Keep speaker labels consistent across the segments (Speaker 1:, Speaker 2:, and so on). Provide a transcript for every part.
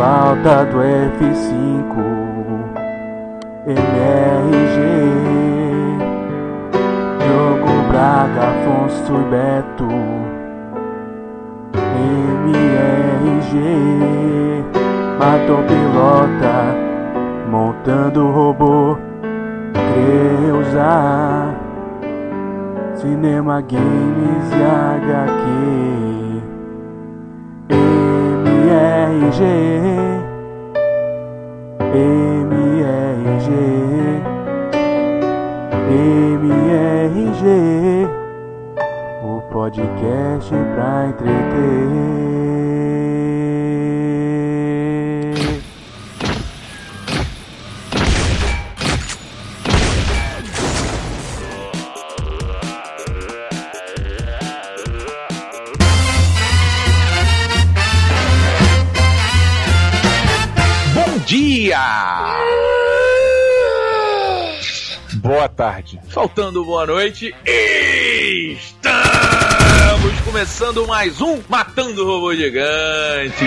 Speaker 1: falta do F5 MRG Diogo Braga, Afonso e Beto MRG Matou pilota Montando robô Creuza. Cinema, games e HQ MRG MRG MRG O podcast pra entreter
Speaker 2: Tarde.
Speaker 3: Faltando boa noite, estamos começando mais um Matando Robô Gigantes.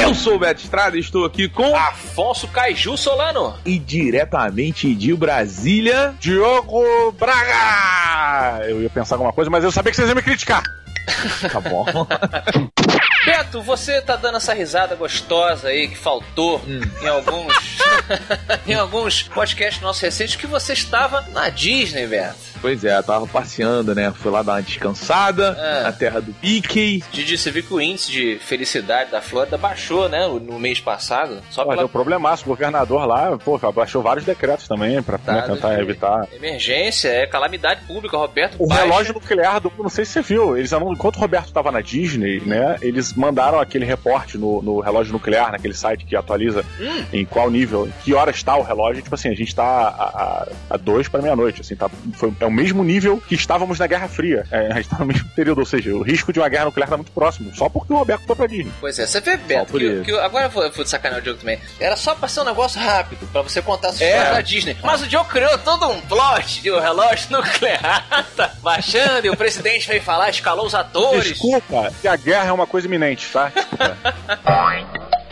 Speaker 3: Eu sou o Beto Estrada e estou aqui com
Speaker 4: Afonso Caiju Solano.
Speaker 3: e diretamente de Brasília,
Speaker 2: Diogo Braga! Eu ia pensar alguma coisa, mas eu sabia que vocês iam me criticar.
Speaker 3: tá bom?
Speaker 4: Beto, você tá dando essa risada gostosa aí que faltou em alguns em alguns podcasts nossos recentes que você estava na Disney, Beto.
Speaker 3: pois é, eu tava passeando, né? Fui lá dar uma descansada
Speaker 4: É.
Speaker 3: na terra do Mickey.
Speaker 4: Didi, você viu que o índice de felicidade da Flórida baixou, né, no mês passado, só
Speaker 2: Pô,
Speaker 4: pela
Speaker 2: deu problemaço. O governador lá, pô, baixou vários decretos também pra né, tentar
Speaker 4: de
Speaker 2: evitar.
Speaker 4: emergência, é calamidade pública, Roberto.
Speaker 2: O
Speaker 4: baixa-
Speaker 2: relógio nuclear do. Não sei se você viu. Eles anun- enquanto o Roberto tava na Disney, né? Eles mandaram aquele reporte no, no relógio nuclear, naquele site que atualiza
Speaker 4: Hum.
Speaker 2: em qual nível, em que hora está o relógio. Tipo assim, a gente tá a, a, a dois para meia-noite. Assim, tá, foi, é o mesmo nível que estávamos na Guerra Fria. É, a gente tá no mesmo período, ou seja, o risco de uma guerra nuclear tá muito próximo. Só porque o Roberto foi pra Disney.
Speaker 4: Pois é, você vê, Beto, que, que agora eu vou, eu vou te sacanear o Diogo também. Era só pra ser um negócio rápido, pra você contar a sua
Speaker 3: É.
Speaker 4: história da Disney. Mas o Diogo criou todo um plot de um relógio nuclear tá baixando e o presidente veio falar, escalou os atores.
Speaker 2: Desculpa, que a guerra é uma coisa iminente, tá? Desculpa.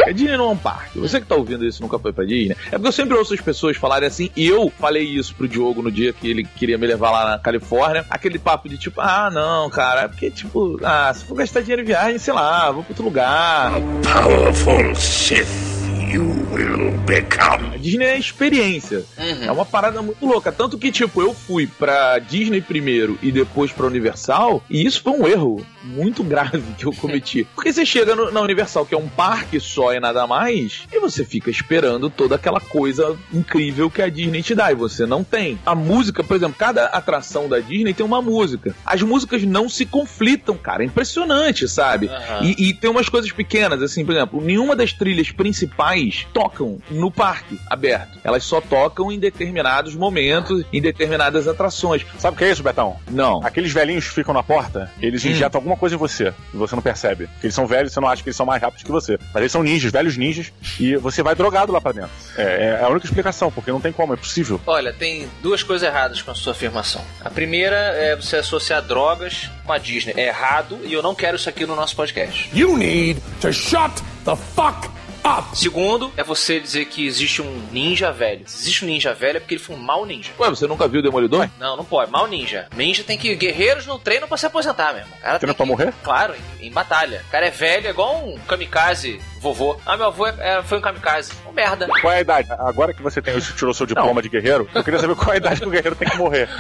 Speaker 3: A Disney não é um parque. Você que tá ouvindo isso nunca foi pra Disney. É porque eu sempre ouço as pessoas falarem assim, e eu falei isso pro Diogo no dia que ele queria me levar lá na Califórnia. Aquele papo de tipo, ah, não, cara, é porque, tipo, ah, se for gastar dinheiro em viagem, sei lá, vou pra outro lugar.
Speaker 5: powerful Sith you will become.
Speaker 3: Disney é experiência.
Speaker 4: Uhum.
Speaker 3: É uma parada muito louca. Tanto que, tipo, eu fui pra Disney primeiro e depois pra Universal, e isso foi um erro muito grave que eu cometi. Porque você chega no- na Universal, que é um parque só e nada mais, e você fica esperando toda aquela coisa incrível que a Disney te dá, e você não tem. A música, por exemplo, cada atração da Disney tem uma música. As músicas não se conflitam, cara. É impressionante, sabe?
Speaker 4: Aham.
Speaker 3: E, e tem umas coisas pequenas, assim, por exemplo, nenhuma das trilhas principais tocam no parque aberto. Elas só tocam em determinados momentos, em determinadas atrações.
Speaker 2: Sabe o que é isso, Betão?
Speaker 3: Não.
Speaker 2: Aqueles velhinhos que ficam na porta, eles
Speaker 3: Hum.
Speaker 2: injetam alguma coisa em você e você não percebe. Porque eles são velhos, você não acha que eles são mais rápidos que você. Mas eles são ninjas, velhos ninjas, e você vai drogado lá pra dentro. É, é a única explicação, porque não tem como, é possível.
Speaker 4: Olha, tem duas coisas erradas com a sua afirmação. A primeira é você associar drogas com a Disney. É errado e eu não quero isso aqui no nosso podcast.
Speaker 5: You need to shut the fuck
Speaker 4: Segundo, é você dizer que existe um ninja velho. Se existe um ninja velho é porque ele foi um mau ninja.
Speaker 3: Ué, você nunca viu o Demolidor?
Speaker 4: Não, não pode. Mal ninja. Ninja tem que. Guerreiros não treinam pra se aposentar mesmo. O cara
Speaker 2: Treina pra
Speaker 4: que-
Speaker 2: morrer?
Speaker 4: Claro, em, em batalha. O cara é velho, é igual um kamikaze vovô. Ah, meu avô é- é- foi um kamikaze. Um merda.
Speaker 2: Qual é a idade? Agora que você tem, tirou seu diploma de guerreiro, eu queria saber qual é a idade que o guerreiro tem que morrer.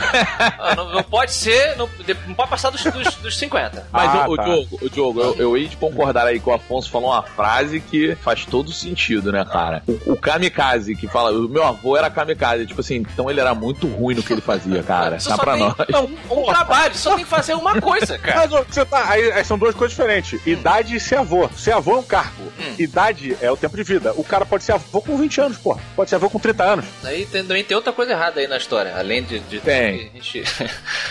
Speaker 4: Ah, não, não pode ser. Não, não pode passar dos, dos, dos 50.
Speaker 3: Mas,
Speaker 2: Ah,
Speaker 3: o,
Speaker 2: tá.
Speaker 3: Diogo, o Diogo eu, eu hei de concordar aí que o Afonso falou uma frase que faz todo sentido, né, cara? O, o kamikaze que fala, o meu avô era kamikaze, tipo assim, então ele era muito ruim no que ele fazia, cara.
Speaker 4: Você
Speaker 3: Tá
Speaker 4: só
Speaker 3: pra
Speaker 4: tem
Speaker 3: nós.
Speaker 4: Um, um trabalho, só tem que fazer uma coisa, cara.
Speaker 2: Mas você tá. Aí, aí são duas coisas diferentes. Idade e ser avô. Ser avô é um cargo. Idade é o tempo de vida. O cara pode ser avô com 20 anos, pô. Pode ser avô com 30 anos.
Speaker 4: Aí tem- também tem outra coisa errada aí na história, além de. de
Speaker 3: Tem.
Speaker 4: a gente-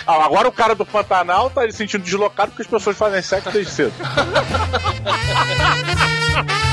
Speaker 2: Ah, agora o cara do Pantanal tá se sentindo deslocado porque as pessoas fazem sexo desde cedo.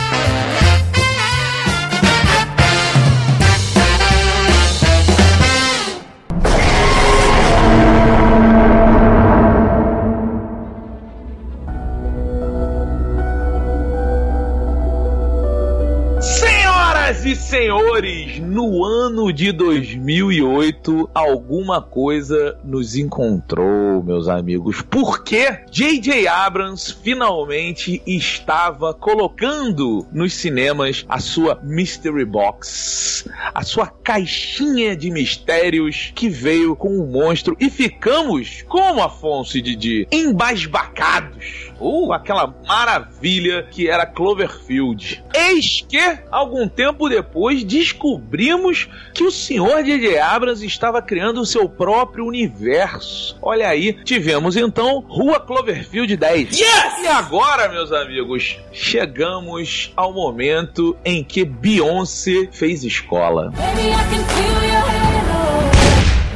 Speaker 3: senhores, no ano de 2008, alguma coisa nos encontrou, meus amigos. Porque J.J. Abrams finalmente estava colocando nos cinemas a sua Mystery Box, a sua caixinha de mistérios que veio com o monstro e ficamos, como Afonso e Didi, embasbacados uh, aquela maravilha que era Cloverfield. Eis que, algum tempo depois, descobrimos que o senhor J.J. Abrams estava criando o seu próprio universo. Olha aí, tivemos então Rua Cloverfield 10.
Speaker 4: Yes!
Speaker 3: E agora, meus amigos, chegamos ao momento em que Beyoncé fez escola.
Speaker 6: Baby,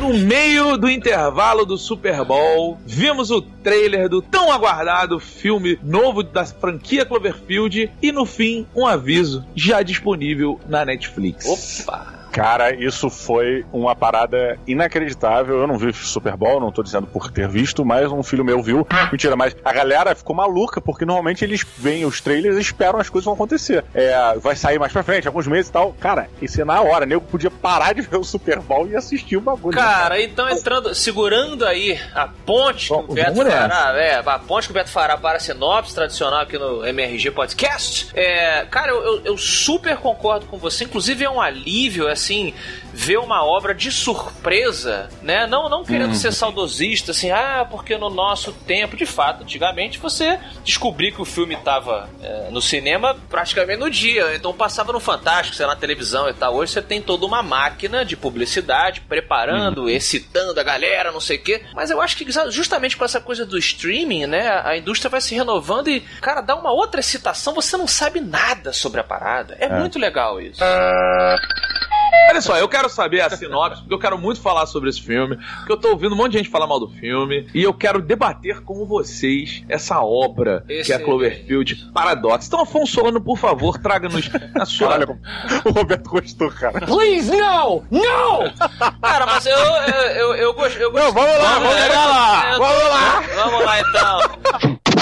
Speaker 3: No meio do intervalo do Super Bowl, vimos o trailer do tão aguardado filme novo da franquia Cloverfield e no fim, um aviso já disponível na Netflix.
Speaker 4: Opa!
Speaker 2: Cara, isso foi uma parada inacreditável. Eu não vi Super Bowl, não tô dizendo por ter visto, mas um filho meu viu. Mentira, mas a galera ficou maluca, porque normalmente eles veem os trailers e esperam as coisas vão acontecer. É, vai sair mais pra frente, alguns meses e tal. Cara, isso é na hora. Nego podia parar de ver o Super Bowl e assistir o bagulho.
Speaker 4: Cara, então entrando, segurando aí a ponte que o Beto
Speaker 3: nessa.
Speaker 4: fará, é, a ponte que o Beto fará para a sinopse tradicional aqui no MRG Podcast. É, cara, eu, eu- eu super concordo com você. Inclusive é um alívio, assim, ver uma obra de surpresa, né? Não, não querendo ser saudosista, assim, ah, porque no nosso tempo, de fato, antigamente você descobria que o filme estava no cinema praticamente no dia, então passava no Fantástico, sei lá, na televisão e tal. Hoje você tem toda uma máquina de publicidade preparando, excitando a galera, não sei o quê. Mas eu acho que justamente com essa coisa do streaming, né, a indústria vai se renovando e, cara, dá uma outra excitação, você não sabe nada sobre a parada. É, muito legal isso.
Speaker 3: Olha só, eu quero saber a sinopse, porque eu quero muito falar sobre esse filme, porque eu tô ouvindo um monte de gente falar mal do filme, e eu quero debater com vocês essa obra que é
Speaker 4: Esse-
Speaker 3: a Cloverfield Paradox. Então, Afonso Solano, por favor, traga-nos a sua...
Speaker 2: Olha como o Roberto gostou, cara.
Speaker 5: Please, no! No!
Speaker 4: Cara, mas eu, eu, eu, eu, gosto- eu
Speaker 2: Não, vamos lá, vamos chegar lá. Vamos lá.
Speaker 4: Vamos lá então.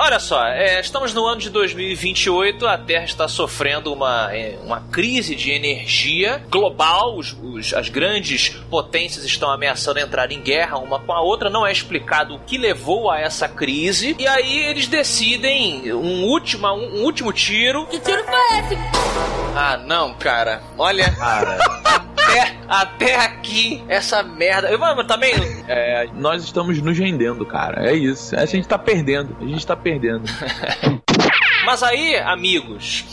Speaker 4: Olha só, é, estamos no ano de 2028, a Terra está sofrendo uma, é, uma crise de energia global, os- os- as grandes potências estão ameaçando entrar em guerra uma com a outra, não é explicado o que levou a essa crise, e aí eles decidem um último, um, um último tiro.
Speaker 6: Que tiro foi esse?
Speaker 4: Ah, não, cara, olha. Até, até aqui, essa merda. Eu, mas também.
Speaker 3: É, nós estamos nos rendendo, cara. É isso. A gente tá perdendo. A gente tá perdendo.
Speaker 4: Mas aí, amigos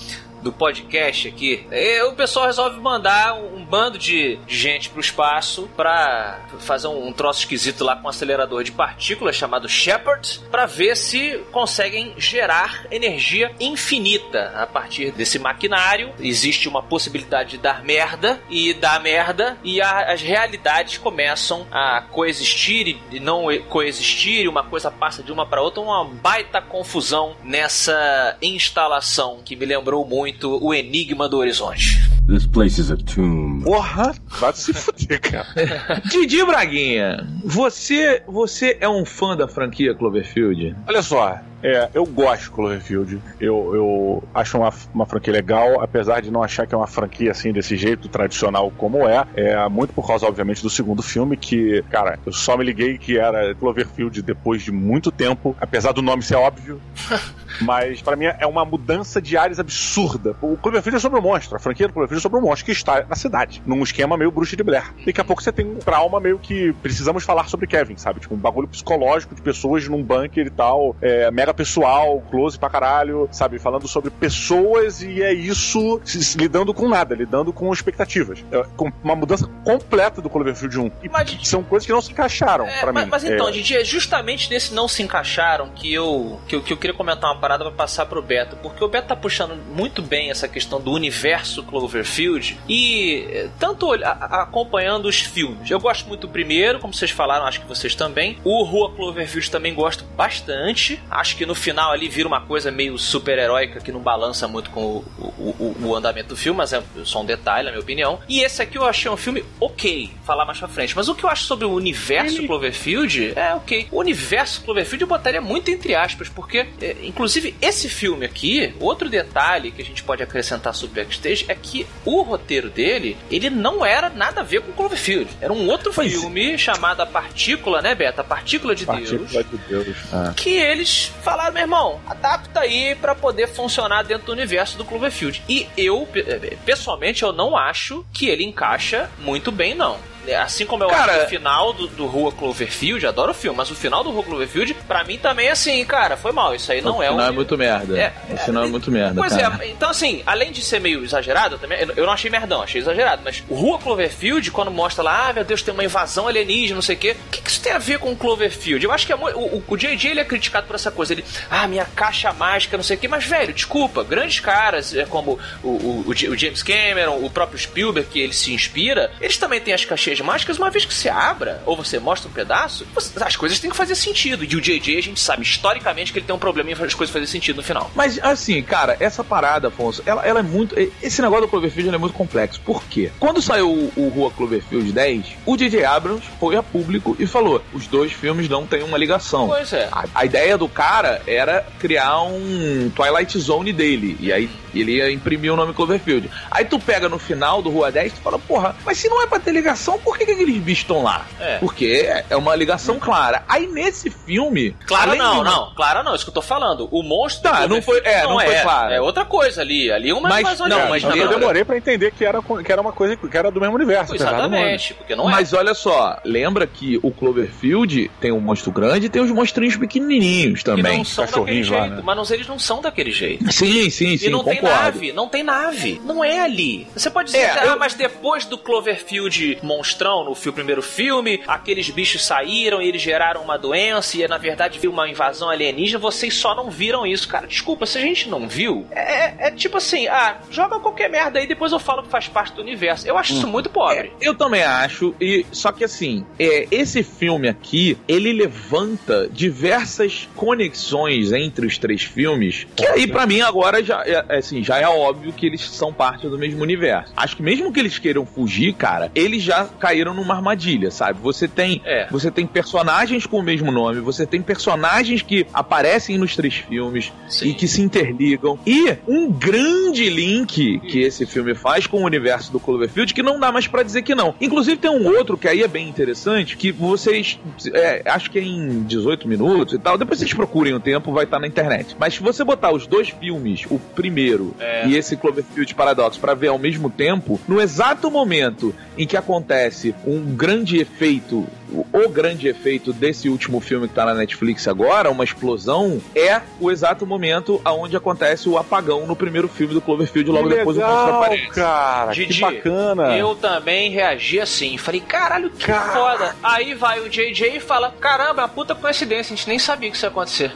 Speaker 4: do podcast aqui, eh, o pessoal resolve mandar um bando de, gente pro espaço pra fazer um, troço esquisito lá com um acelerador de partículas chamado Shepard pra ver se conseguem gerar energia infinita a partir desse maquinário. Existe uma possibilidade de dar merda e dar merda e a- as realidades começam a coexistir e- e não e- coexistir, e uma coisa passa de uma para outra, uma baita confusão nessa instalação que me lembrou muito o Enigma do Horizonte.
Speaker 1: This place is a tomb.
Speaker 2: Porra, vai se fuder, cara.
Speaker 3: Didi Braguinha, você, você é um fã da franquia Cloverfield?
Speaker 2: Olha só, é, eu gosto de Cloverfield. Eu, eu acho uma, uma franquia legal, apesar de não achar que é uma franquia assim desse jeito tradicional como é. É muito por causa, obviamente, do segundo filme, que, cara, eu só me liguei que era Cloverfield depois de muito tempo, apesar do nome ser óbvio. Mas pra mim é uma mudança de áreas absurda. O Cloverfield é sobre o monstro, a franquia do Cloverfield é sobre o monstro que está na cidade, num esquema meio bruxa de Blair. Daqui a pouco você tem um trauma meio que precisamos falar sobre Kevin, sabe? Tipo, um bagulho psicológico de pessoas num bunker e tal, é, mega pessoal, close pra caralho, sabe? Falando sobre pessoas e é isso lidando com nada, lidando com expectativas. É, com uma mudança completa do Cloverfield 1. E
Speaker 4: Mas-
Speaker 2: são coisas que não se encaixaram
Speaker 4: É,
Speaker 2: pra
Speaker 4: mas,
Speaker 2: mim.
Speaker 4: mas então,
Speaker 2: É,
Speaker 4: Didi, é justamente nesse não se encaixaram que eu, que eu, que eu queria comentar uma parada pra passar pro Beto, porque o Beto tá puxando muito bem essa questão do universo Cloverfield e eh, tanto a- acompanhando os filmes. Eu gosto muito do primeiro, como vocês falaram, acho que vocês também. O Rua Cloverfield também gosto bastante. Acho que que no final ali vira uma coisa meio super-heróica que não balança muito com o, o, o- o andamento do filme, mas é só um detalhe, na minha opinião. E esse aqui eu achei um filme ok, falar mais pra frente. Mas o que eu acho sobre o universo Cloverfield é ok. O universo Cloverfield eu botaria muito entre aspas, porque, é, inclusive, esse filme aqui, outro detalhe que a gente pode acrescentar sobre o Backstage é que o roteiro dele, ele não era nada a ver com Cloverfield. Era um outro
Speaker 2: Pois é.
Speaker 4: filme chamado A Partícula, né, Beta? A Partícula de Deus
Speaker 2: Partícula de Deus. É.
Speaker 4: que eles falaram, meu irmão, adapta aí pra poder funcionar dentro do universo do Cloverfield. E eu, eh, pessoalmente, eu não acho que ele encaixa muito bem, não. Assim como eu
Speaker 3: Cara-
Speaker 4: acho o final do, do Rua Cloverfield, adoro o filme, mas o final do Rua Cloverfield, pra mim também é assim, cara, foi mal. Isso aí não
Speaker 3: o
Speaker 4: é um.
Speaker 3: final é muito merda.
Speaker 4: É,
Speaker 3: o final é muito merda.
Speaker 4: Pois
Speaker 3: cara.
Speaker 4: é, então assim, além de ser meio exagerado, eu também, eu- não achei merdão, achei exagerado, mas o Rua Cloverfield, quando mostra lá, ah, meu Deus, tem uma invasão alienígena, não sei o quê, o que, que isso tem a ver com o Cloverfield? Eu acho que é o, o, o JJ ele é criticado por essa coisa, ele, ah, minha caixa mágica, não sei o quê, mas velho, desculpa, grandes caras, é como o, o, o o James Cameron, o próprio Spielberg, que ele se inspira, eles também têm as caixinhas mágicas, uma vez que você abra, ou você mostra um pedaço, você- as coisas têm que fazer sentido. E o JJ, a gente sabe historicamente que ele tem um problema em fazer as coisas fazerem sentido no final.
Speaker 3: Mas assim, cara, essa parada, Afonso, ela, ela é muito. Esse negócio do Cloverfield é muito complexo. Por quê? Quando saiu o, o Rua Cloverfield 10, o DJ Abrams foi a público e falou: os dois filmes não têm uma ligação.
Speaker 4: Pois é.
Speaker 3: A, a ideia do cara era criar um Twilight Zone dele. E aí ele ia imprimir o nome Cloverfield. Aí tu pega no final do Rua 10 e fala, porra, mas se não é pra ter ligação, por que, que aqueles bichos estão lá?
Speaker 4: É.
Speaker 3: Porque é uma ligação clara. Aí nesse filme. Além
Speaker 4: não,
Speaker 3: de-
Speaker 4: não. Clara não, isso que eu tô falando. O monstro.
Speaker 3: Tá, não foi- é, não foi claro.
Speaker 4: É outra coisa ali. Ali é uma
Speaker 3: Mas-
Speaker 4: invasão
Speaker 3: não, mas
Speaker 2: Mas eu demorei pra entender que era, que era uma coisa que era do mesmo universo. nome.
Speaker 4: Exatamente, porque não é.
Speaker 3: Mas olha só, lembra que o Cloverfield tem um monstro grande e tem os monstrinhos pequenininhos
Speaker 4: que
Speaker 3: também.
Speaker 4: não são daquele
Speaker 2: cachorrinhos lá,
Speaker 4: jeito.
Speaker 2: né?
Speaker 4: Mas não, eles não são daquele jeito.
Speaker 3: Sim, sim, sim,
Speaker 4: e não tem
Speaker 3: concordo.
Speaker 4: nave, não tem nave. Não é ali. Você pode dizer,
Speaker 3: É,
Speaker 4: que, ah,
Speaker 3: eu-
Speaker 4: mas depois do Cloverfield monstrão no fi- primeiro filme, aqueles bichos saíram e eles geraram uma doença e na verdade viu uma invasão alienígena, vocês só não viram isso, cara. Desculpa, se a gente não viu, é, é tipo assim, ah, joga qualquer merda aí, depois eu falo que faz parte do universo. Eu acho
Speaker 3: Hum.
Speaker 4: isso muito pobre.
Speaker 3: É, eu também acho, e só que assim, é, esse filme aqui, ele levanta diversas conexões entre os três filmes, que aí pra mim agora já é, é, assim, já é óbvio que eles são parte do mesmo universo. Acho que mesmo que eles queiram fugir, cara, eles já caíram numa armadilha, sabe? Você tem,
Speaker 4: É.
Speaker 3: você tem personagens com o mesmo nome, você tem personagens que aparecem nos três filmes
Speaker 4: Sim.
Speaker 3: e que se interligam e um grande link que esse filme faz com o universo do Cloverfield que não dá mais pra dizer que não. Inclusive tem um outro que aí é bem interessante que vocês é, acho que é em 18 minutos e tal. Depois vocês procurem o tempo, vai estar na internet. Mas se você botar os dois filmes, o primeiro
Speaker 4: É.
Speaker 3: e esse Cloverfield Paradox pra ver ao mesmo tempo, no exato momento em que acontece um grande efeito, o, o grande efeito desse último filme que tá na Netflix agora, uma explosão, é o exato momento aonde acontece o apagão no primeiro filme do Cloverfield, logo
Speaker 2: Que
Speaker 3: depois o
Speaker 2: legal,
Speaker 3: monstro aparece.
Speaker 2: cara,
Speaker 4: Didi,
Speaker 2: que bacana.
Speaker 4: Eu também reagi assim. Falei, caralho, que
Speaker 2: Cara.
Speaker 4: foda. Aí vai o JJ e fala: caramba, é uma puta coincidência, a gente nem sabia que isso ia acontecer.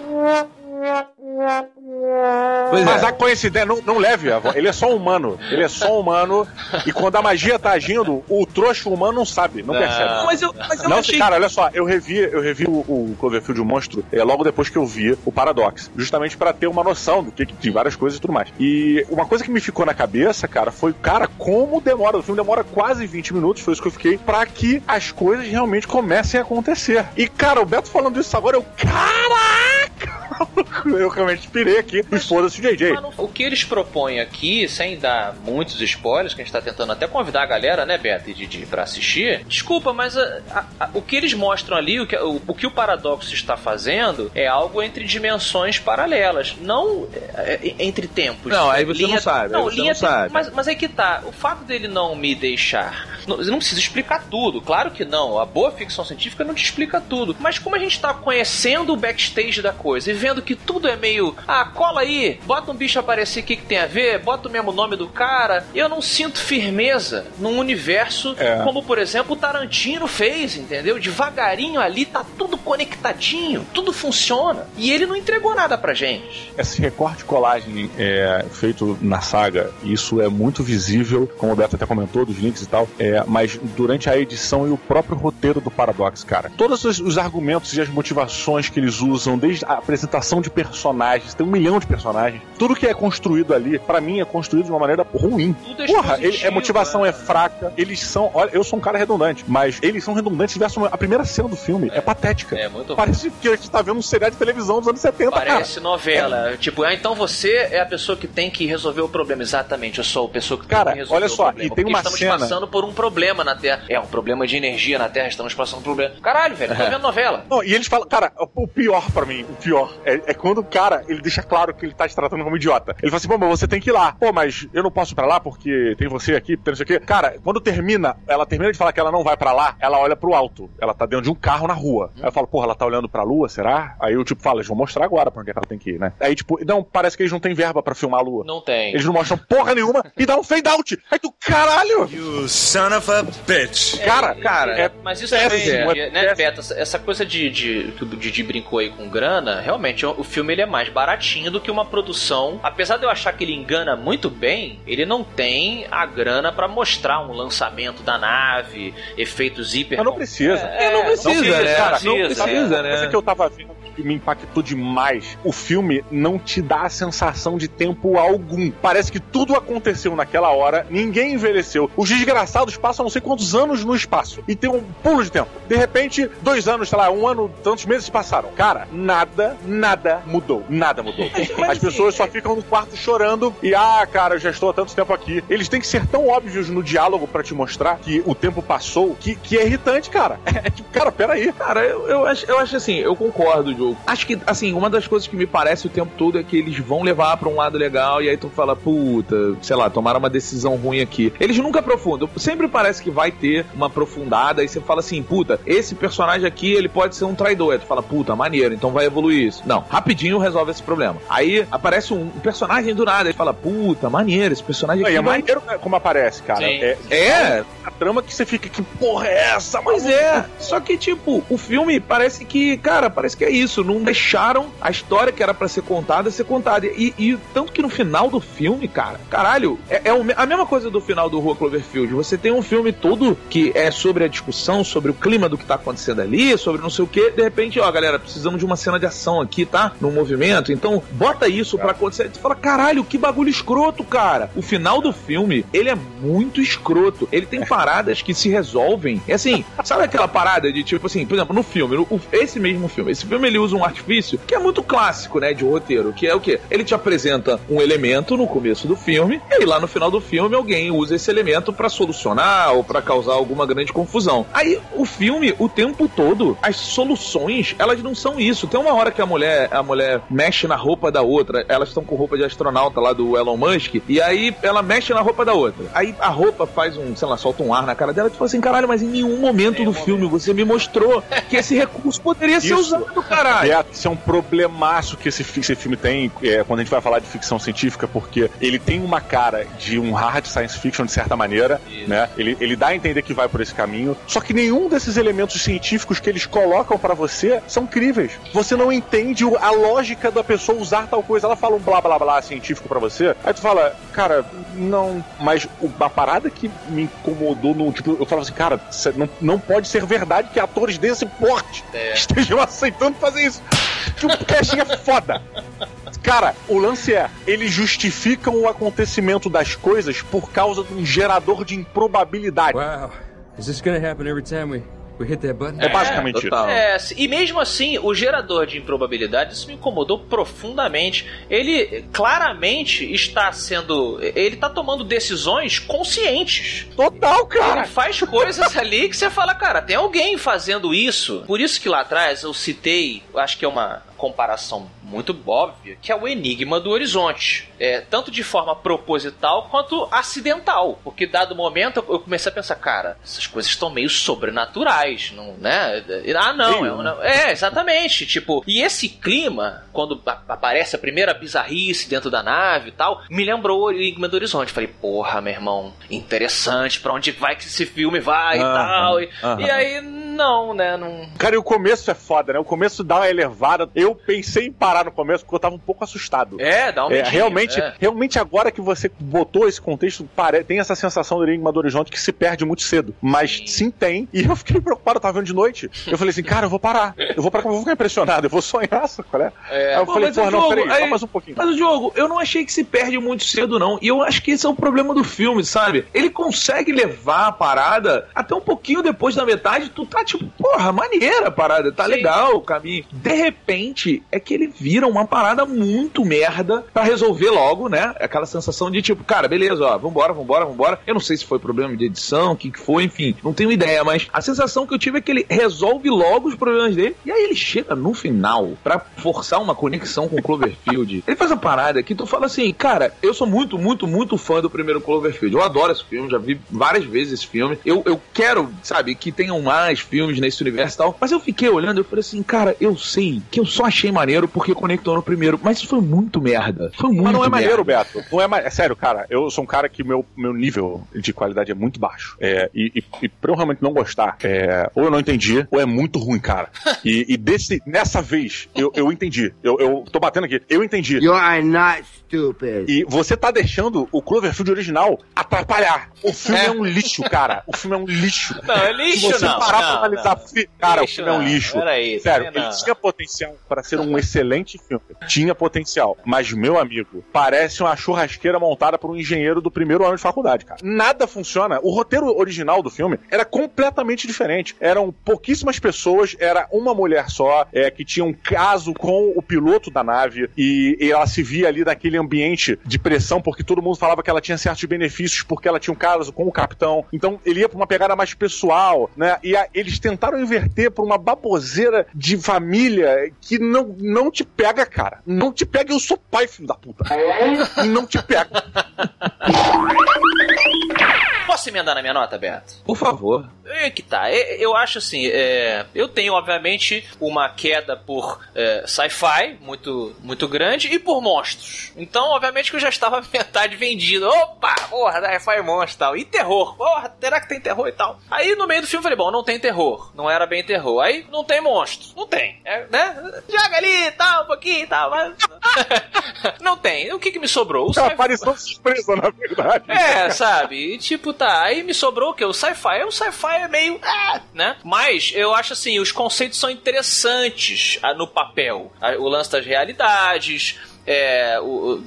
Speaker 3: Pois
Speaker 2: Mas
Speaker 3: é.
Speaker 2: a coincidência, não, não leve, avó. ele é só humano. Ele é só humano. e quando a magia tá agindo, o trouxa humano não sabe, não,
Speaker 4: Não.
Speaker 2: percebe.
Speaker 3: Mas eu, mas eu
Speaker 2: Não,
Speaker 3: achei...
Speaker 2: cara, olha só, eu revi, eu revi o, o Cloverfield o Monstro é, logo depois que eu vi o Paradox, justamente pra ter uma noção do que, que de várias coisas e tudo mais. E uma coisa que me ficou na cabeça, cara, foi, cara, como demora, o filme demora quase 20 minutos, foi isso que eu fiquei, pra que as coisas realmente comecem a acontecer. E, cara, o Beto falando isso agora, eu, caraca! Eu realmente pirei aqui, e foda-se o JJ.
Speaker 4: Mas não- o que eles propõem aqui, sem dar muitos spoilers, que a gente tá tentando até convidar a galera, né, Beto e Didi, pra assistir. Desculpa, mas a- a- a- o que eles mostram ali, o que, o, o que o Paradoxo está fazendo, é algo entre dimensões paralelas, não é, é, entre tempos.
Speaker 3: Não, aí você não sabe, aí você não sabe.
Speaker 4: Mas, mas aí que tá, o fato dele não me deixar. Não, não precisa explicar tudo, claro que não. A boa ficção científica não te explica tudo. Mas como a gente tá conhecendo o backstage da coisa e vendo que tudo é meio. Ah, cola aí, bota um bicho aparecer aqui que tem a ver, bota o mesmo nome do cara. Eu não sinto firmeza num universo
Speaker 2: É.
Speaker 4: como, por exemplo, o Tarantino fez, entendeu? Devagarinho ali tá tudo conectadinho, tudo funciona. E ele não entregou nada pra gente.
Speaker 2: Esse recorte e colagem é, feito na saga, isso é muito visível, como o Beto até comentou, dos links e tal, é, mas durante a edição e o próprio roteiro do Paradox, cara. Todos os, os argumentos e as motivações que eles usam, desde a apresentação de personagens, tem um milhão de personagens, tudo que é construído ali, pra mim, é construído de uma maneira ruim.
Speaker 4: Tudo é
Speaker 2: Porra, ele, a motivação
Speaker 4: né?
Speaker 2: é fraca, eles são. Olha, eu sou um cara redundante, mas eles são redundantes versus a primeira cena do filme. É, patética.
Speaker 4: É muito
Speaker 2: Parece que a gente tá vendo um seriado de televisão dos anos 70, cara.
Speaker 4: Parece novela. Tipo, ah, então você é a pessoa que tem que resolver o problema. Exatamente, eu sou a pessoa que
Speaker 2: Cara,
Speaker 4: tem que resolver
Speaker 2: olha
Speaker 4: o
Speaker 2: só,
Speaker 4: problema.
Speaker 2: e tem uma
Speaker 4: estamos
Speaker 2: cena-
Speaker 4: passando por um problema na Terra. É um problema de energia na Terra, estamos passando por um problema. Caralho, velho, tô vendo novela.
Speaker 2: Não, e eles falam, cara, o pior pra mim, o pior, é, é quando o cara, ele deixa claro que ele tá te tratando como idiota. Ele fala assim, pô, mas você tem que ir lá. Pô, mas eu não posso ir pra lá porque tem você aqui, tem não sei o quê. Cara, quando termina, ela termina de falar que ela não vai pra lá, ela olha pro alto. Ela tá dentro de um carro na rua. Aí eu falo, porra, ela tá olhando pra lua, será? Aí eu, tipo, falo, eles vão mostrar agora pra onde é que ela tem que ir, né? Aí, tipo, não, parece que eles não têm verba pra filmar a lua.
Speaker 4: Não tem.
Speaker 2: Eles não mostram porra nenhuma e dá um fade out. Aí tu, caralho!
Speaker 7: You son of a bitch.
Speaker 2: Cara,
Speaker 3: cara,
Speaker 2: é
Speaker 4: Mas isso
Speaker 2: péssimo,
Speaker 4: também,
Speaker 2: é
Speaker 4: né. Beto, essa- coisa de, de, que o Didi brincou aí com grana, realmente, o o filme ele é mais baratinho do que uma produção. Apesar de eu achar que ele engana muito bem, ele não tem a grana pra mostrar um lançamento da nave, efeitos hiper...
Speaker 2: Mas não precisa.
Speaker 4: É,
Speaker 3: não precisa, né?
Speaker 2: Cara,
Speaker 3: não
Speaker 4: precisa,
Speaker 2: coisa
Speaker 3: né?
Speaker 2: que eu tava vendo que me impactou demais. O filme não te dá a sensação de tempo algum. Parece que tudo aconteceu naquela hora, ninguém envelheceu. Os desgraçados passam não sei quantos anos no espaço. E tem um pulo de tempo. De repente, dois anos, sei lá, um ano, tantos meses se passaram. Cara, nada, nada mudou. Nada mudou. As pessoas só ficam no quarto chorando e, ah, cara, eu já estou há tanto tempo aqui. Eles têm que ser tão óbvios no diálogo pra te mostrar que o tempo passou que, que é irritante, cara. É tipo, cara, peraí.
Speaker 3: Cara, eu, eu, acho, eu acho assim, eu concordo, Diogo. Acho que, assim, uma das coisas que me parece o tempo todo é que eles vão levar pra um lado legal e aí tu fala, puta, sei lá, tomaram uma decisão ruim aqui. Eles nunca aprofundam. Sempre parece que vai ter uma aprofundada e você fala assim, puta, esse personagem aqui, ele pode ser um traidor. Aí tu fala, puta, maneiro, então vai evoluir isso. Não, rapidinho resolve esse problema. Aí aparece um personagem do nada, ele fala, puta, maneiro, esse personagem
Speaker 2: E
Speaker 3: aqui
Speaker 2: é
Speaker 3: vai
Speaker 2: maneiro como aparece, cara.
Speaker 4: Sim.
Speaker 2: É,
Speaker 3: É,
Speaker 2: a trama que você fica, que porra é essa? Maluco?
Speaker 3: é, só que tipo, o filme parece que, cara, parece que é isso, não deixaram a história que era pra ser contada ser contada. E, e tanto que no final do filme, cara, caralho, é, é a mesma coisa do final do Rua Cloverfield. Você tem um filme todo que é sobre a discussão, sobre o clima do que tá acontecendo ali, sobre não sei o que. De repente, ó, galera, precisamos de uma cena de ação aqui, tá? No movimento. Então, bota isso pra acontecer. Tu fala, caralho, que bagulho escroto, cara. O final do filme, ele é muito escroto. Ele tem paradas que se resolvem. É assim, sabe aquela parada de tipo assim, por exemplo, no filme, no- esse mesmo filme, esse filme ele usa um artifício que é muito clássico, né, de roteiro, que é o quê? Ele te apresenta um elemento no começo do filme, e aí lá no final do filme alguém usa esse elemento pra solucionar ou pra causar alguma grande confusão. Aí o filme, o tempo todo, as soluções, elas não são isso. Tem uma hora que a mulher, a mulher mexe na roupa da outra, elas estão com roupa de astronauta lá do Elon Musk, e aí ela mexe na roupa da outra. Aí a roupa faz um, sei lá, solta um ar na cara dela, fala assim, caralho, mas em nenhum momento do filme você me mostrou que esse recurso poderia ser
Speaker 2: Isso.
Speaker 3: usado, caralho.
Speaker 2: É, isso é um problemaço que esse, esse filme tem é, quando a gente vai falar de ficção científica, porque ele tem uma cara de um hard science fiction de certa maneira, né? Ele, ele dá a entender que vai por esse caminho, só que nenhum desses elementos científicos que eles colocam pra você são críveis. Você não entende o- a lógica da pessoa usar tal coisa. Ela fala um blá blá blá científico pra você, aí tu fala, cara, não. Mas o- a parada que me incomodou no. Tipo, eu falava assim, cara, não, não pode ser verdade que atores desse porte estejam aceitando fazer isso. Que o casting é foda. Cara, o lance é, eles justificam o acontecimento das coisas por causa de um gerador de improbabilidade.
Speaker 8: Wow. Is this gonna happen every time we, button?
Speaker 2: É basicamente isso.
Speaker 3: total.
Speaker 4: É, e mesmo assim, o gerador de improbabilidade, isso me incomodou profundamente. Ele claramente está sendo. Ele está tomando decisões conscientes.
Speaker 2: Total,
Speaker 4: Ele
Speaker 2: cara.
Speaker 4: faz coisas ali que você fala, cara, tem alguém fazendo isso. Por isso que lá atrás eu citei, acho que é uma comparação muito óbvia, que é o enigma do horizonte. É, tanto de forma proposital quanto acidental. Porque dado momento eu comecei a pensar, cara, essas coisas estão meio sobrenaturais, não, né? Ah, não, é, um- é, exatamente. Tipo, e esse clima, quando aparece a primeira bizarrice dentro da nave e tal, me lembrou o enigma do horizonte. Falei, porra, meu irmão, interessante, pra onde vai que esse filme vai e tal. E, e aí não, né? Não...
Speaker 2: Cara, e o começo é foda, né? O começo dá uma elevada. Eu pensei em parar no começo porque eu tava um pouco assustado.
Speaker 4: É, dá um
Speaker 2: É,
Speaker 4: medinho,
Speaker 2: realmente,
Speaker 4: é.
Speaker 2: realmente agora que você botou esse contexto, pare... tem essa sensação do Enigma do Horizonte que se perde muito cedo. Mas sim, tem. E eu fiquei preocupado, eu tava vendo de noite. Eu falei assim, cara, eu vou parar. Eu vou parar, eu vou ficar impressionado, eu vou sonhar, qual é?
Speaker 4: É.
Speaker 2: Aí eu
Speaker 3: Pô,
Speaker 2: falei, porra, não,
Speaker 3: jogo,
Speaker 2: peraí,
Speaker 3: aí-
Speaker 2: só mais um pouquinho.
Speaker 3: Mas o jogo, eu não achei que se perde muito cedo, não. E eu acho que esse é o problema do filme, sabe? Ele consegue levar a parada até um pouquinho depois da metade. Tu tá tipo, porra, maneira a parada, tá
Speaker 4: Sim.
Speaker 3: legal o caminho. De repente, é que ele vira uma parada muito merda pra resolver logo, né? Aquela sensação de tipo, cara, beleza, ó, vambora, vambora, vambora. Eu não sei se foi problema de edição, o que, que foi, enfim, não tenho ideia, mas a sensação que eu tive é que ele resolve logo os problemas dele e aí ele chega no final pra forçar uma conexão com o Cloverfield. Ele faz uma parada que tu fala assim, cara, eu sou muito, muito, muito fã do primeiro Cloverfield. Eu adoro esse filme, já vi várias vezes esse filme. Eu, eu quero, sabe, que tenham mais filmes nesse universo e tal. Mas eu fiquei olhando e falei assim, cara, eu sei que eu só achei maneiro porque conectou no primeiro, mas isso foi muito merda. Foi muito
Speaker 2: Mas não é
Speaker 3: merda.
Speaker 2: maneiro, Beto. Não é, ma... é sério, cara. Eu sou um cara que meu, meu nível de qualidade é muito baixo. É, e, e, e pra eu realmente não gostar, é, ou eu não entendi, ou é muito ruim, cara. E, e desse, nessa vez, eu, eu entendi. Eu, eu tô batendo aqui. Eu entendi.
Speaker 5: You are not stupid.
Speaker 2: E você tá deixando o Cloverfield original atrapalhar. O filme é,
Speaker 4: É.
Speaker 2: um lixo, cara. O filme é um lixo.
Speaker 4: Não, é lixo,
Speaker 2: Se você
Speaker 4: não.
Speaker 2: parar
Speaker 4: não,
Speaker 2: pra analisar,
Speaker 4: não.
Speaker 2: cara,
Speaker 4: Lixo
Speaker 2: o filme é um
Speaker 4: não.
Speaker 2: lixo.
Speaker 4: Peraí,
Speaker 2: Sério, ele
Speaker 4: não.
Speaker 2: tinha potencial para ser um excelente filme. Tinha potencial. Mas, meu amigo, parece uma churrasqueira montada por um engenheiro do primeiro ano de faculdade, cara. Nada funciona. O roteiro original do filme era completamente diferente. Eram pouquíssimas pessoas, era uma mulher só, é, que tinha um caso com o piloto da nave e, e ela se via ali naquele ambiente de pressão, porque todo mundo falava que ela tinha certos benefícios porque ela tinha um caso com o capitão. Então ele ia pra uma pegada mais pessoal, né? E a- eles tentaram inverter por uma baboseira de família que não, não te pega, cara. Não te pega, eu sou pai, filho da puta. Não te pega.
Speaker 4: Posso emendar na minha nota, Beto?
Speaker 3: Por favor.
Speaker 4: É que tá. É, Eu acho assim, é, eu tenho, obviamente, uma queda por é, sci-fi muito, muito grande e por monstros. Então, obviamente, que eu já estava metade vendido. Opa, porra, sci-fi monstro e tal. E terror. Porra, será que tem terror e tal? Aí no meio do filme eu falei, bom, não tem terror. Não era bem terror. Aí não tem monstro. Não tem. É, né? Joga ali e tal, um pouquinho e tal. Mas... não tem. O que, que me sobrou? O sci-fi.
Speaker 2: aparição surpresa, na verdade.
Speaker 4: É, sabe? E, tipo, tá. Aí me sobrou o quê? O sci-fi. O sci-fi é meio. Ah, né? Mas eu acho assim, os conceitos são interessantes ah, no papel. Ah, O lance das realidades. É, o, o-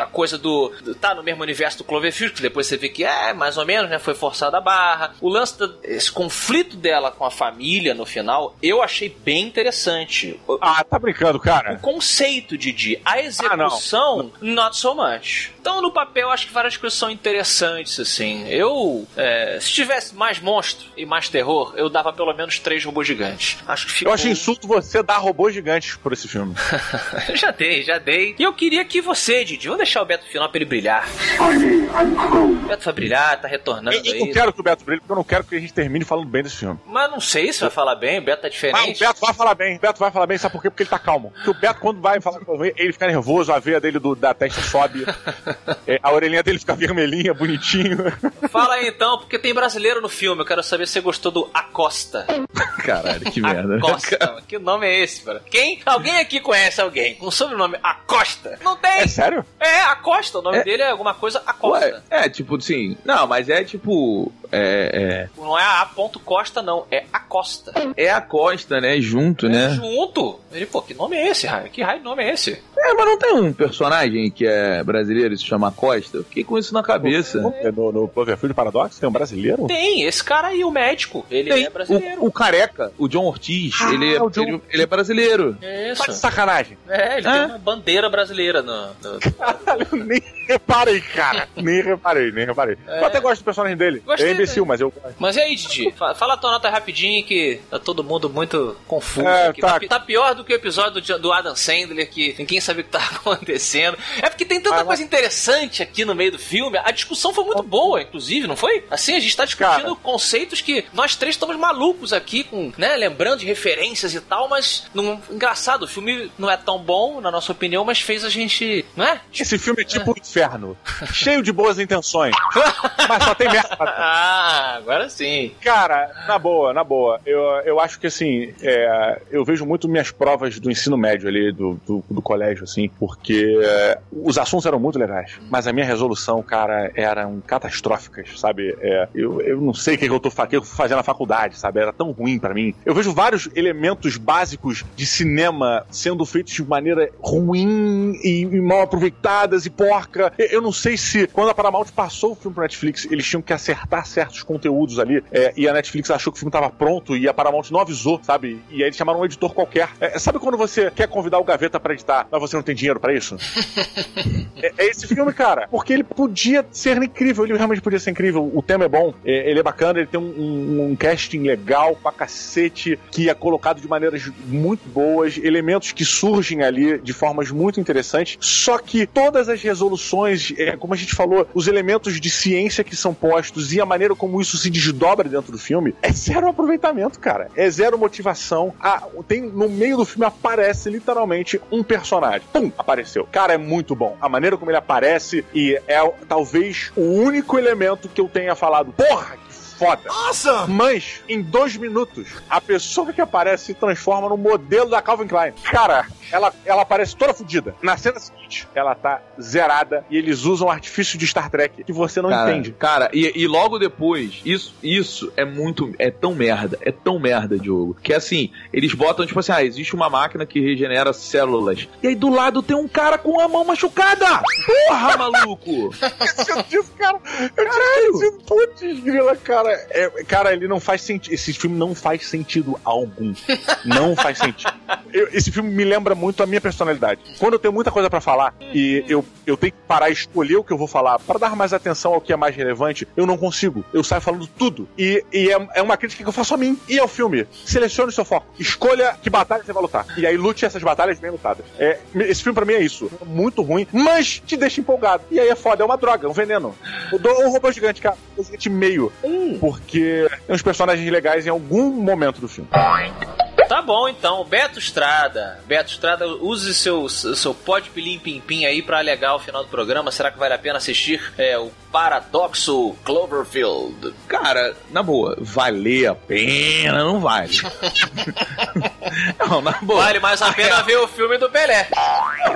Speaker 4: a coisa do, do- Tá no mesmo universo do Cloverfield, que depois você vê que é mais ou menos, né? Foi forçada a barra. O lance da, esse conflito dela com a família no final, eu achei bem interessante. O,
Speaker 2: Ah, tá brincando,
Speaker 4: o
Speaker 2: cara.
Speaker 4: conceito, Didi. A execução, not so much. Então, no papel, acho que várias coisas são interessantes, assim. Eu, é, se tivesse mais monstro e mais terror, eu dava pelo menos três robôs gigantes. Acho que ficou...
Speaker 2: Eu acho insulto você dar robôs gigantes por esse filme.
Speaker 4: já dei, já dei. E eu queria que você, Didi, vamos deixar o Beto final pra ele brilhar. O Beto vai brilhar, tá retornando
Speaker 2: Eu, eu
Speaker 4: aí.
Speaker 2: não quero que o Beto brilhe, porque eu não quero que a gente termine falando bem desse filme.
Speaker 4: Mas não sei se vai falar bem, o Beto tá
Speaker 2: Mas o
Speaker 4: diferente.
Speaker 2: Beto vai falar bem, o Beto vai falar bem, sabe por quê? Porque ele tá calmo. Porque o Beto, quando vai falar com ele, ele fica nervoso, a veia dele do- da testa sobe, é, a orelhinha dele fica vermelhinha, bonitinho.
Speaker 4: Fala aí então, porque tem brasileiro no filme. Eu quero saber se você gostou do Acosta.
Speaker 3: Caralho, que merda.
Speaker 4: Acosta. que nome é esse, cara? Quem? Alguém aqui conhece alguém com sobrenome Acosta? Não tem.
Speaker 2: É sério?
Speaker 4: É, Acosta. O nome
Speaker 3: É.
Speaker 4: dele é alguma coisa Acosta.
Speaker 3: Ué, é, tipo assim. Não, mas é tipo. É,
Speaker 4: Não é a ponto Costa, não. É Acosta.
Speaker 3: é, é a Costa, né? Junto, né?
Speaker 4: Junto. Ele, pô, que nome é esse, raio? Que raio de nome é esse?
Speaker 3: É, mas não tem um personagem que é brasileiro e se chama Costa? Eu fiquei com isso na cabeça.
Speaker 2: No, no Cloverfield Paradox tem um brasileiro?
Speaker 4: Tem, esse cara aí, o médico. Ele
Speaker 3: Tem
Speaker 4: é brasileiro.
Speaker 3: o, o careca, o John Ortiz,
Speaker 2: Ah,
Speaker 3: ele, é,
Speaker 2: o John
Speaker 3: ele, ele é brasileiro.
Speaker 4: É
Speaker 2: Tá de
Speaker 4: Isso.
Speaker 2: sacanagem.
Speaker 4: É, ele
Speaker 3: É.
Speaker 4: tem uma bandeira brasileira no. no-
Speaker 2: Caralho, nem reparei, cara. Nem reparei, nem reparei. Eu até gosto do personagem dele.
Speaker 4: Gostei
Speaker 2: é imbecil, mas eu.
Speaker 4: Mas e aí, Didi? Fa- Fala a tua nota rapidinho que tá todo mundo muito confuso
Speaker 2: É, tá.
Speaker 4: Tá, pi- pior do que o episódio do, do Adam Sandler, que ninguém sabe o que tá acontecendo. É que tem tanta
Speaker 2: Mas-
Speaker 4: coisa interessante aqui no meio do filme. A discussão foi muito boa, inclusive, não foi? Assim, a gente tá discutindo
Speaker 2: Cara.
Speaker 4: conceitos que nós três estamos malucos aqui, com, né, lembrando de referências e tal, mas não, engraçado, o filme não é tão bom, na nossa opinião, mas fez a gente, não é?
Speaker 2: Esse filme é tipo o inferno. Cheio de boas intenções. mas só tem merda.
Speaker 4: Ah, agora sim.
Speaker 2: Cara, na boa, na boa. Eu, eu acho que assim, é, eu vejo muito minhas provas do ensino médio ali, do, do, do colégio, assim, porque é, os assuntos eram muito legais, mas a minha resolução, cara, eram catastróficas, sabe? É, eu, eu não sei o que, eu tô fa- que eu fui fazer na faculdade, sabe? Era tão ruim pra mim. Eu vejo vários elementos básicos de cinema sendo feitos de maneira ruim e, e mal aproveitadas e porca. Eu, eu não sei se quando a Paramount passou o filme pro Netflix, eles tinham que acertar certos conteúdos ali é, e a Netflix achou que o filme tava pronto e a Paramount não avisou, sabe? E aí eles chamaram um editor qualquer. É, sabe quando você quer convidar o Gaveta pra editar, mas você não tem dinheiro pra isso? é, é esse filme, cara. Porque ele podia ser incrível, ele realmente podia ser incrível. O tema é bom, é, ele é bacana, ele tem um, um- um casting legal pra cacete, que é colocado de maneiras muito boas, elementos que surgem ali de formas muito interessantes. Só que todas as resoluções, é, como a gente falou, os elementos de ciência que são postos e a maneira como isso se desdobra dentro do filme, é zero aproveitamento, cara. É zero motivação. Ah, tem, no meio do filme aparece literalmente um personagem. Pum, apareceu. Cara, é muito bom. A maneira como ele aparece e é talvez o único elemento que eu tenha falado. Porra, que foda.
Speaker 7: Awesome!
Speaker 2: Mas, em dois minutos, a pessoa que aparece se transforma no modelo da Calvin Klein. Cara, ela, ela aparece toda fodida. Na cena seguinte, ela tá zerada e eles usam artifício de Star Trek que você não
Speaker 3: cara,
Speaker 2: entende.
Speaker 3: Cara, e, e logo depois, isso, isso é muito. É tão merda, é tão merda, Diogo. Que assim, eles botam, tipo assim, ah, existe uma máquina que regenera células. E aí do lado tem um cara com a mão machucada! Porra, maluco!
Speaker 2: Eu disse, cara, eu tinha putz, grila, cara. É, cara, ele não faz sentido. Esse filme não faz sentido algum. Não faz sentido. Eu- esse filme me lembra muito a minha personalidade. Quando eu tenho muita coisa pra falar e eu, eu tenho que parar e escolher o que eu vou falar pra dar mais atenção ao que é mais relevante, eu não consigo. Eu saio falando tudo. E, e é, é uma crítica que eu faço a mim e ao filme. Selecione o seu foco. Escolha que batalha você vai lutar. E aí lute essas batalhas bem lutadas. É, esse filme pra mim é isso. Muito ruim, mas te deixa empolgado. E aí é foda, é uma droga, é um veneno. Eu dou um robô gigante, cara. Um robô gigante meio. Porque tem uns personagens legais em algum momento do filme.
Speaker 4: Tá bom, então. Beto Estrada. Beto Estrada, use seu, seu pode pilim pim pim aí pra alegar o final do programa. Será que vale a pena assistir é, o Paradoxo Cloverfield?
Speaker 3: Cara, na boa, valer a pena, não vale. não, na boa.
Speaker 4: Vale mais a pena ver o filme do Pelé.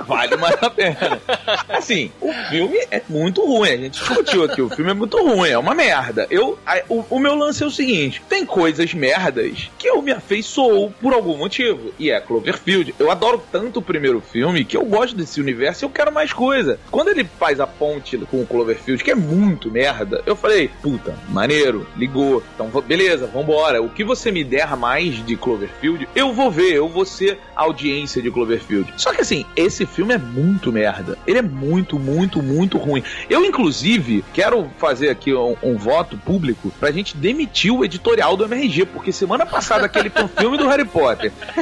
Speaker 3: vale mais a pena. Assim, o filme é muito ruim. A gente discutiu aqui, o filme é muito ruim, é uma merda. Eu, a- o, o meu lance é o seguinte: tem coisas merdas que eu me afeiçoou por algum motivo. E é Cloverfield. Eu adoro tanto o primeiro filme que eu gosto desse universo e eu quero mais coisa. Quando ele faz a ponte com o Cloverfield, que é muito merda, eu falei, puta, maneiro, ligou. Então, beleza, vambora. O que você me der mais de Cloverfield, eu vou ver, eu vou ser a audiência de Cloverfield. Só que assim, esse filme é muito merda. Ele é muito, muito, muito ruim. Eu, inclusive, quero fazer aqui um, um voto público pra gente demitir o editorial do MRG, porque semana passada aquele foi um filme do Harry Potter.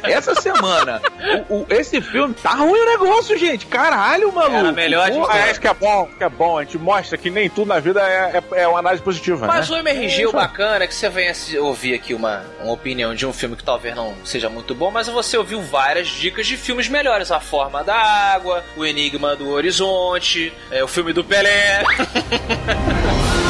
Speaker 3: Essa semana, o- o- esse filme tá ruim o negócio, gente. Caralho, maluco.
Speaker 4: Era melhor.
Speaker 2: Ah, acho que é bom, que é bom. A gente mostra que nem tudo na vida é, é, é uma análise positiva.
Speaker 4: Mas
Speaker 2: né?
Speaker 4: o MRG, o bacana é que você vem assi- ouvir aqui uma, uma opinião de um filme que talvez não seja muito bom, mas você ouviu várias dicas de filmes melhores. A Forma da Água, O Enigma do Horizonte, é, o filme do Pelé.